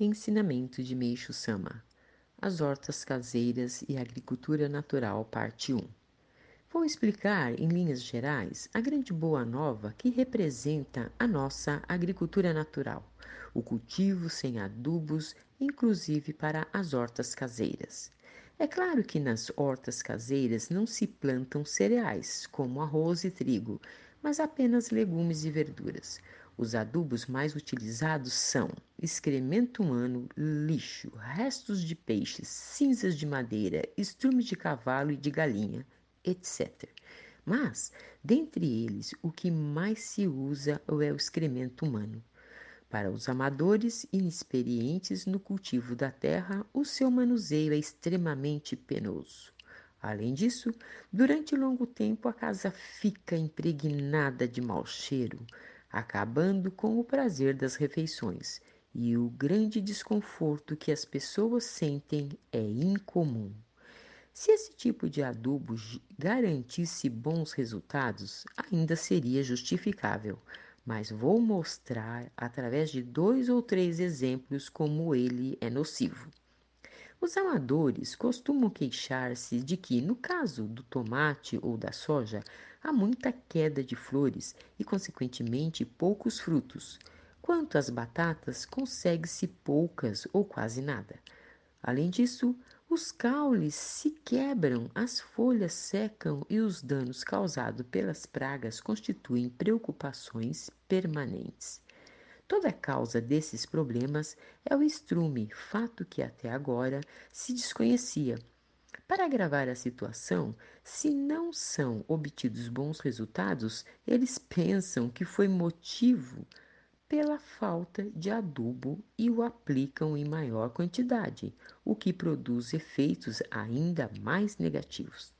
Ensinamento de Meixo Sama As hortas caseiras e agricultura natural, parte 1. Vou explicar, em linhas gerais, a grande boa nova que representa a nossa agricultura natural, o cultivo sem adubos, inclusive para as hortas caseiras. É claro que nas hortas caseiras não se plantam cereais, como arroz e trigo, mas apenas legumes e verduras. Os adubos mais utilizados são excremento humano, lixo, restos de peixes, cinzas de madeira, estrumes de cavalo e de galinha, etc. Mas, dentre eles, o que mais se usa é o excremento humano. Para os amadores inexperientes no cultivo da terra, o seu manuseio é extremamente penoso. Além disso, durante longo tempo a casa fica impregnada de mau cheiro, acabando com o prazer das refeições, e o grande desconforto que as pessoas sentem é incomum. Se esse tipo de adubo garantisse bons resultados, ainda seria justificável, mas vou mostrar através de dois ou três exemplos como ele é nocivo. Os amadores costumam queixar-se de que, no caso do tomate ou da soja, há muita queda de flores e, consequentemente, poucos frutos. Quanto às batatas, consegue-se poucas ou quase nada. Além disso, os caules se quebram, as folhas secam e os danos causados pelas pragas constituem preocupações permanentes. Toda a causa desses problemas é o estrume, fato que até agora se desconhecia. Para agravar a situação, se não são obtidos bons resultados, eles pensam que foi motivo pela falta de adubo e o aplicam em maior quantidade, o que produz efeitos ainda mais negativos.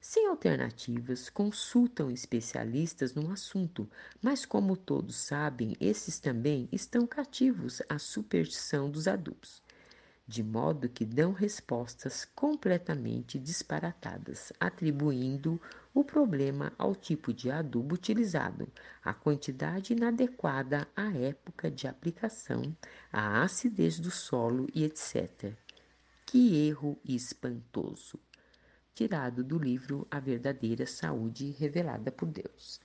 Sem alternativas, consultam especialistas no assunto, mas como todos sabem, esses também estão cativos à superstição dos adubos, de modo que dão respostas completamente disparatadas, atribuindo o problema ao tipo de adubo utilizado, à quantidade inadequada, à época de aplicação, à acidez do solo e etc. Que erro espantoso! Tirado do livro A Verdadeira Saúde Revelada por Deus.